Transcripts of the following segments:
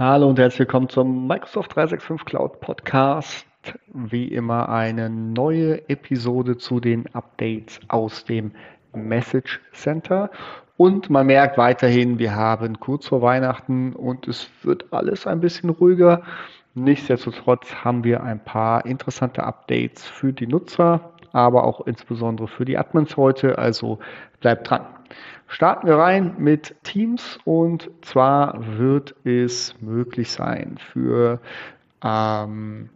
Hallo und herzlich willkommen zum Microsoft 365 Cloud Podcast. Wie immer eine neue Episode zu den Updates aus dem Message Center. Und man merkt weiterhin, wir haben kurz vor Weihnachten und es wird alles ein bisschen ruhiger. Nichtsdestotrotz haben wir ein paar interessante Updates für die Nutzer, aber auch insbesondere für die Admins heute. Also bleibt dran. Starten wir rein mit Teams und zwar wird es möglich sein für ähm,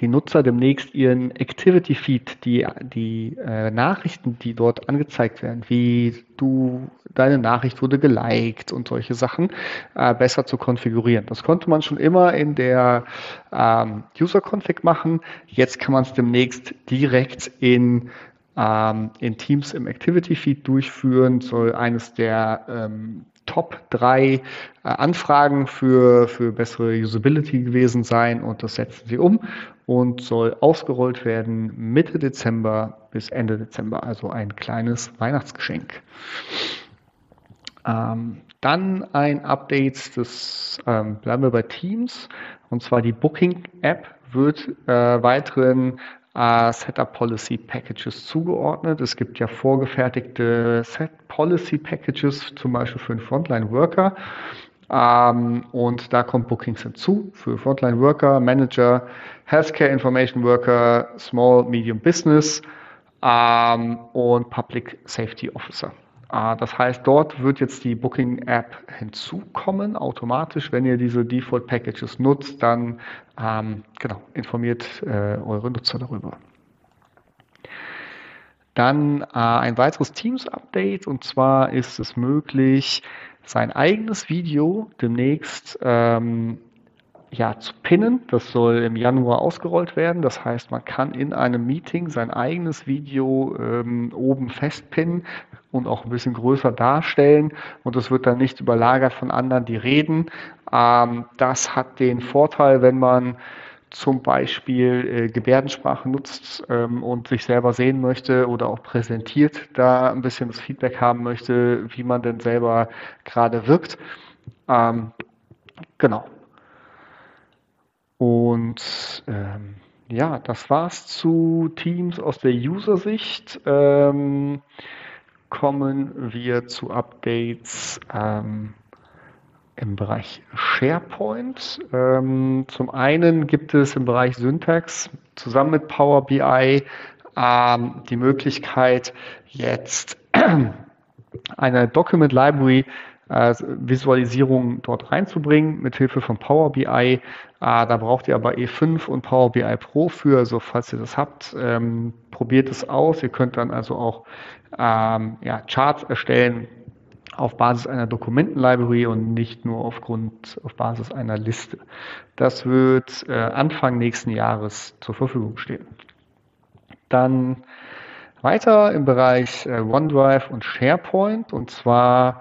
die Nutzer demnächst ihren Activity Feed, die, die äh, Nachrichten, die dort angezeigt werden, wie du, deine Nachricht wurde geliked und solche Sachen, äh, besser zu konfigurieren. Das konnte man schon immer in der ähm, User-Config machen. Jetzt kann man es demnächst direkt in ähm, in Teams im Activity Feed durchführen, soll eines der ähm, Top 3 äh, Anfragen für, für bessere Usability gewesen sein und das setzen sie um und soll ausgerollt werden Mitte Dezember bis Ende Dezember, also ein kleines Weihnachtsgeschenk. Ähm, dann ein Update, das ähm, bleiben wir bei Teams, und zwar die Booking-App wird äh, weiteren äh, Setup Policy Packages zugeordnet. Es gibt ja vorgefertigte Set Policy Packages, zum Beispiel für einen Frontline Worker. Ähm, und da kommt Bookings hinzu für Frontline Worker, Manager, Healthcare Information Worker, Small, Medium Business ähm, und Public Safety Officer. Äh, das heißt, dort wird jetzt die Booking-App hinzukommen, automatisch. Wenn ihr diese Default-Packages nutzt, dann ähm, genau, informiert äh, eure Nutzer darüber. Dann äh, ein weiteres Teams-Update und zwar ist es möglich, sein eigenes Video demnächst ähm, ja, zu pinnen. Das soll im Januar ausgerollt werden. Das heißt, man kann in einem Meeting sein eigenes Video ähm, oben festpinnen und auch ein bisschen größer darstellen. Und das wird dann nicht überlagert von anderen, die reden. Ähm, das hat den Vorteil, wenn man zum Beispiel äh, Gebärdensprache nutzt ähm, und sich selber sehen möchte oder auch präsentiert, da ein bisschen das Feedback haben möchte, wie man denn selber gerade wirkt. Ähm, genau. Und ähm, ja, das war's zu Teams aus der User-Sicht. Ähm, kommen wir zu Updates ähm, im Bereich SharePoint. Ähm, zum einen gibt es im Bereich Syntax zusammen mit Power BI ähm, die Möglichkeit, jetzt eine Document Library äh, Visualisierung dort reinzubringen mit Hilfe von Power BI. Äh, da braucht ihr aber E5 und Power BI Pro für, also falls ihr das habt, ähm, probiert es aus. Ihr könnt dann also auch ähm, ja, Charts erstellen auf Basis einer Dokumentenlibrary und nicht nur aufgrund, auf Basis einer Liste. Das wird äh, Anfang nächsten Jahres zur Verfügung stehen. Dann weiter im Bereich äh, OneDrive und SharePoint und zwar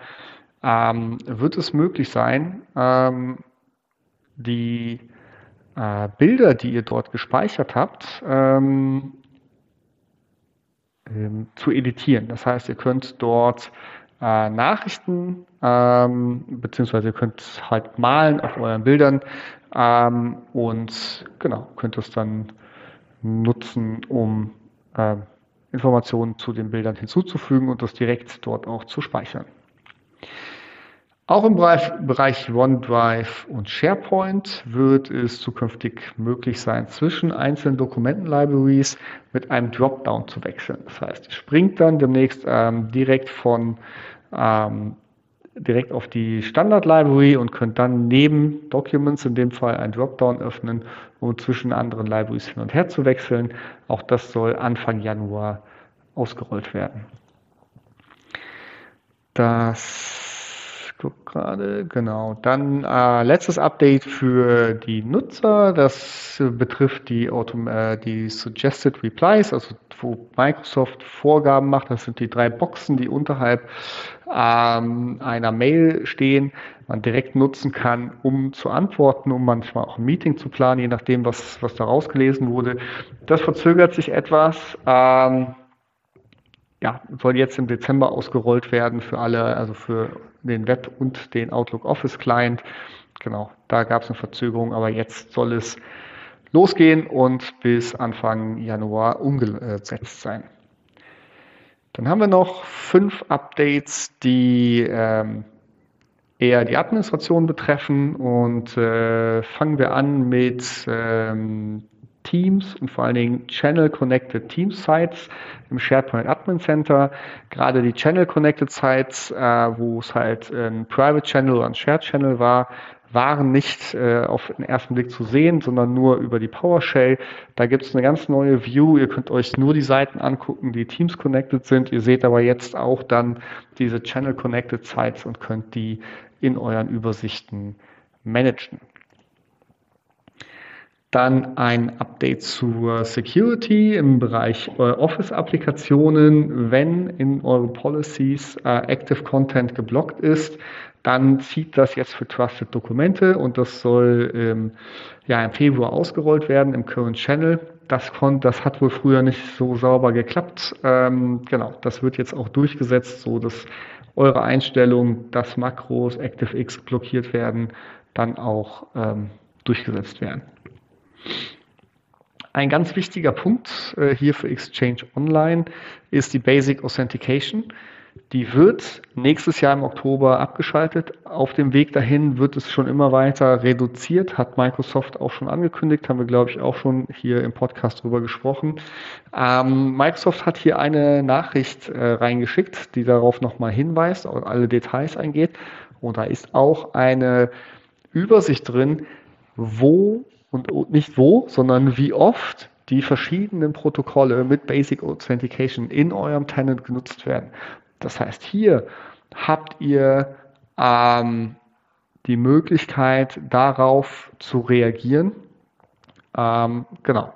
ähm, wird es möglich sein, ähm, die äh, Bilder, die ihr dort gespeichert habt, ähm, ähm zu editieren. Das heißt, ihr könnt dort äh, Nachrichten, ähm, beziehungsweise ihr könnt halt malen auf euren Bildern ähm, und genau, könnt es dann nutzen, um äh, Informationen zu den Bildern hinzuzufügen und das direkt dort auch zu speichern. Auch im Bereich OneDrive und SharePoint wird es zukünftig möglich sein, zwischen einzelnen Dokumenten-Libraries mit einem Dropdown zu wechseln. Das heißt, es springt dann demnächst ähm, direkt von ähm, direkt auf die Standard-Library und könnt dann neben Documents in dem Fall ein Dropdown öffnen, um zwischen anderen Libraries hin und her zu wechseln. Auch das soll Anfang Januar ausgerollt werden. Das gucke gerade, genau. Dann äh, letztes Update für die Nutzer. Das betrifft die, Autom äh, die Suggested Replies, also wo Microsoft Vorgaben macht. Das sind die drei Boxen, die unterhalb ähm, einer Mail stehen, man direkt nutzen kann, um zu antworten, um manchmal auch ein Meeting zu planen, je nachdem, was, was da rausgelesen wurde. Das verzögert sich etwas. Ähm, ja, soll jetzt im Dezember ausgerollt werden für alle, also für den Web und den Outlook Office Client. genau, da gab es eine Verzögerung, aber jetzt soll es losgehen und bis Anfang Januar umgesetzt sein. Dann haben wir noch fünf Updates, die ähm, eher die Administration betreffen und äh, fangen wir an mit ähm, Teams und vor allen Dingen Channel Connected Team Sites im SharePoint Admin Center. Gerade die Channel Connected Sites, äh, wo es halt ein Private Channel oder ein Shared Channel war, waren nicht äh, auf den ersten Blick zu sehen, sondern nur über die PowerShell. Da gibt es eine ganz neue View. Ihr könnt euch nur die Seiten angucken, die Teams connected sind. Ihr seht aber jetzt auch dann diese Channel Connected Sites und könnt die in euren Übersichten managen. Dann ein Update zur Security im Bereich äh, Office-Applikationen. Wenn in euren Policies äh, Active Content geblockt ist, dann zieht das jetzt für Trusted Dokumente und das soll ähm, ja im Februar ausgerollt werden im Current Channel. Das, kon das hat wohl früher nicht so sauber geklappt. Ähm, genau, das wird jetzt auch durchgesetzt, so dass eure Einstellungen, dass Makros ActiveX blockiert werden, dann auch ähm, durchgesetzt werden. Ein ganz wichtiger Punkt äh, hier für Exchange Online ist die Basic Authentication. Die wird nächstes Jahr im Oktober abgeschaltet. Auf dem Weg dahin wird es schon immer weiter reduziert, hat Microsoft auch schon angekündigt, haben wir, glaube ich, auch schon hier im Podcast drüber gesprochen. Ähm, Microsoft hat hier eine Nachricht äh, reingeschickt, die darauf nochmal hinweist und alle Details eingeht. Und da ist auch eine Übersicht drin, wo und nicht wo, sondern wie oft die verschiedenen Protokolle mit Basic Authentication in eurem Tenant genutzt werden. Das heißt, hier habt ihr ähm, die Möglichkeit, darauf zu reagieren. Ähm, genau.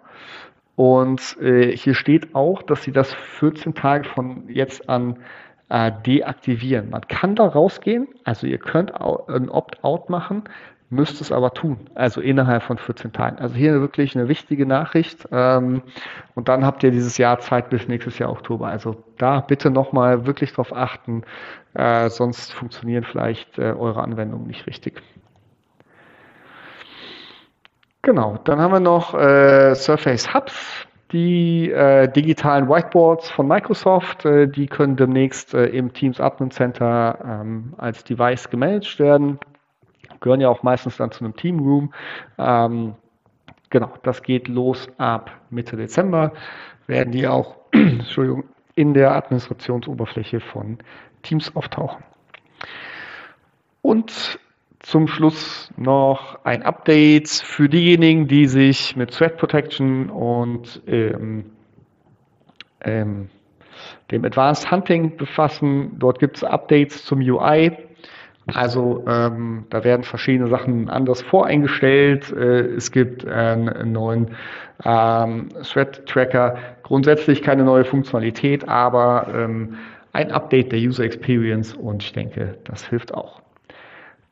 Und äh, hier steht auch, dass sie das 14 Tage von jetzt an äh, deaktivieren. Man kann da rausgehen, also ihr könnt ein Opt-out machen, müsst es aber tun, also innerhalb von 14 Tagen. Also hier wirklich eine wichtige Nachricht. Ähm, und dann habt ihr dieses Jahr Zeit bis nächstes Jahr Oktober. Also da bitte nochmal wirklich drauf achten, äh, sonst funktionieren vielleicht äh, eure Anwendungen nicht richtig. Genau, dann haben wir noch äh, Surface Hubs. Die äh, digitalen Whiteboards von Microsoft, äh, die können demnächst äh, im Teams Admin Center ähm, als Device gemanagt werden gehören ja auch meistens dann zu einem Teamroom. Ähm, genau, das geht los ab Mitte Dezember, werden die auch Entschuldigung, in der Administrationsoberfläche von Teams auftauchen. Und zum Schluss noch ein Update für diejenigen, die sich mit Threat Protection und ähm, ähm, dem Advanced Hunting befassen. Dort gibt es Updates zum UI. Also ähm, da werden verschiedene Sachen anders voreingestellt. Äh, es gibt einen neuen ähm, Thread-Tracker. Grundsätzlich keine neue Funktionalität, aber ähm, ein Update der User Experience und ich denke, das hilft auch.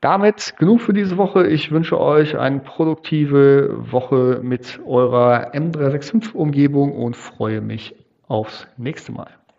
Damit genug für diese Woche. Ich wünsche euch eine produktive Woche mit eurer M365-Umgebung und freue mich aufs nächste Mal.